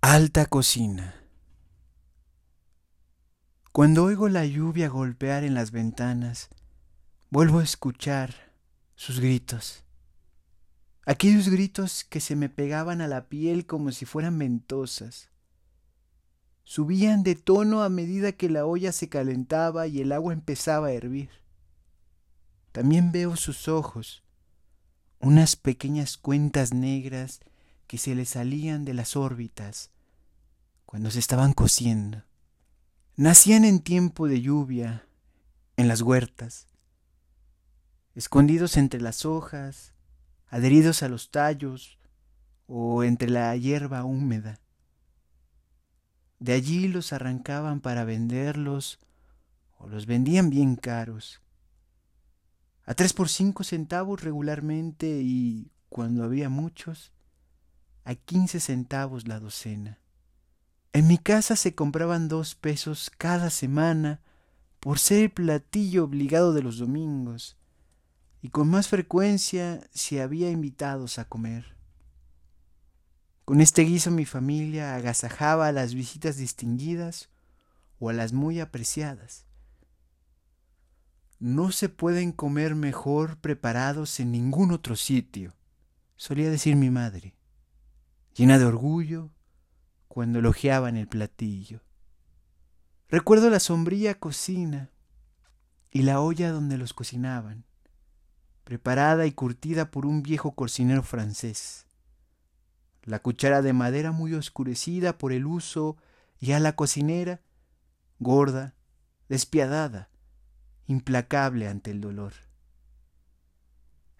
Alta cocina. Cuando oigo la lluvia golpear en las ventanas, vuelvo a escuchar sus gritos. Aquellos gritos que se me pegaban a la piel como si fueran ventosas. Subían de tono a medida que la olla se calentaba y el agua empezaba a hervir. También veo sus ojos, unas pequeñas cuentas negras que se le salían de las órbitas cuando se estaban cociendo. Nacían en tiempo de lluvia, en las huertas, escondidos entre las hojas, adheridos a los tallos o entre la hierba húmeda. De allí los arrancaban para venderlos o los vendían bien caros. A tres por cinco centavos regularmente y, cuando había muchos, a 15 centavos la docena. En mi casa se compraban dos pesos cada semana por ser el platillo obligado de los domingos y con más frecuencia si había invitados a comer. Con este guiso mi familia agasajaba a las visitas distinguidas o a las muy apreciadas. No se pueden comer mejor preparados en ningún otro sitio, solía decir mi madre llena de orgullo, cuando elogiaban el platillo. Recuerdo la sombría cocina y la olla donde los cocinaban, preparada y curtida por un viejo cocinero francés. La cuchara de madera muy oscurecida por el uso y a la cocinera, gorda, despiadada, implacable ante el dolor.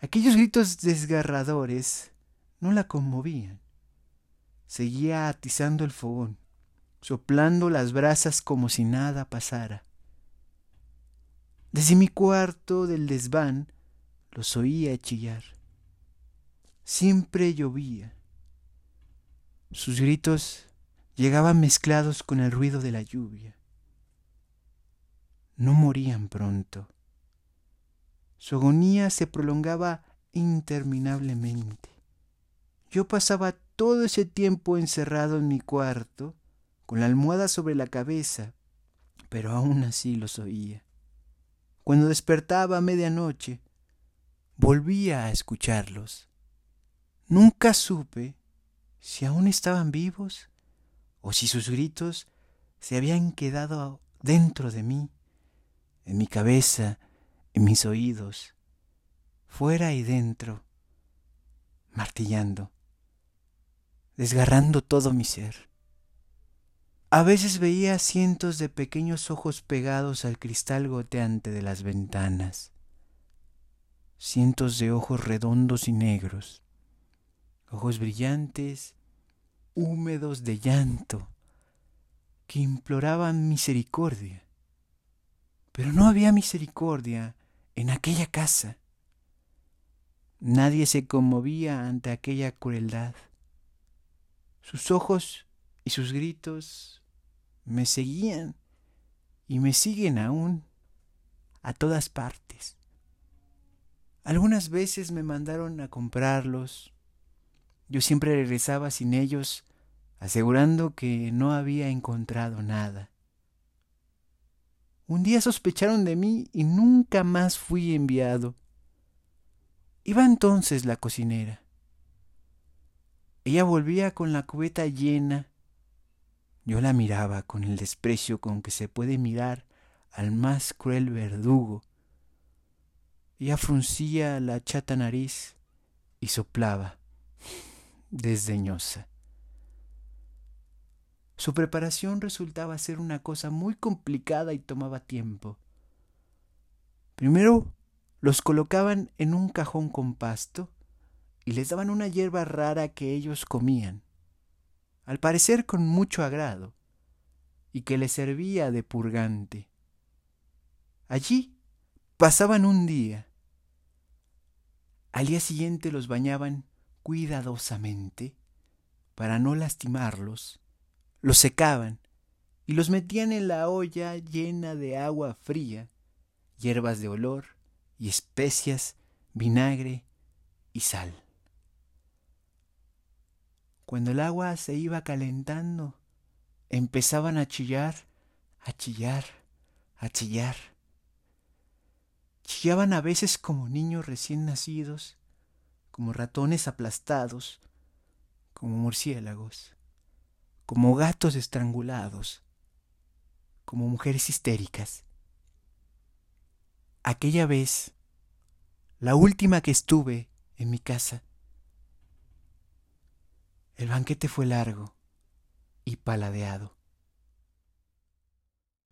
Aquellos gritos desgarradores no la conmovían seguía atizando el fogón, soplando las brasas como si nada pasara. Desde mi cuarto del desván los oía chillar. Siempre llovía. Sus gritos llegaban mezclados con el ruido de la lluvia. No morían pronto. Su agonía se prolongaba interminablemente. Yo pasaba todo ese tiempo encerrado en mi cuarto, con la almohada sobre la cabeza, pero aún así los oía. Cuando despertaba a medianoche, volvía a escucharlos. Nunca supe si aún estaban vivos o si sus gritos se habían quedado dentro de mí, en mi cabeza, en mis oídos, fuera y dentro, martillando desgarrando todo mi ser. A veces veía cientos de pequeños ojos pegados al cristal goteante de las ventanas, cientos de ojos redondos y negros, ojos brillantes, húmedos de llanto, que imploraban misericordia. Pero no había misericordia en aquella casa. Nadie se conmovía ante aquella crueldad. Sus ojos y sus gritos me seguían y me siguen aún a todas partes. Algunas veces me mandaron a comprarlos. Yo siempre regresaba sin ellos, asegurando que no había encontrado nada. Un día sospecharon de mí y nunca más fui enviado. Iba entonces la cocinera. Ella volvía con la cubeta llena. Yo la miraba con el desprecio con que se puede mirar al más cruel verdugo. Ella fruncía la chata nariz y soplaba, desdeñosa. Su preparación resultaba ser una cosa muy complicada y tomaba tiempo. Primero los colocaban en un cajón con pasto y les daban una hierba rara que ellos comían, al parecer con mucho agrado, y que les servía de purgante. Allí pasaban un día. Al día siguiente los bañaban cuidadosamente para no lastimarlos, los secaban y los metían en la olla llena de agua fría, hierbas de olor y especias vinagre y sal. Cuando el agua se iba calentando, empezaban a chillar, a chillar, a chillar. Chillaban a veces como niños recién nacidos, como ratones aplastados, como murciélagos, como gatos estrangulados, como mujeres histéricas. Aquella vez, la última que estuve en mi casa, el banquete fue largo y paladeado.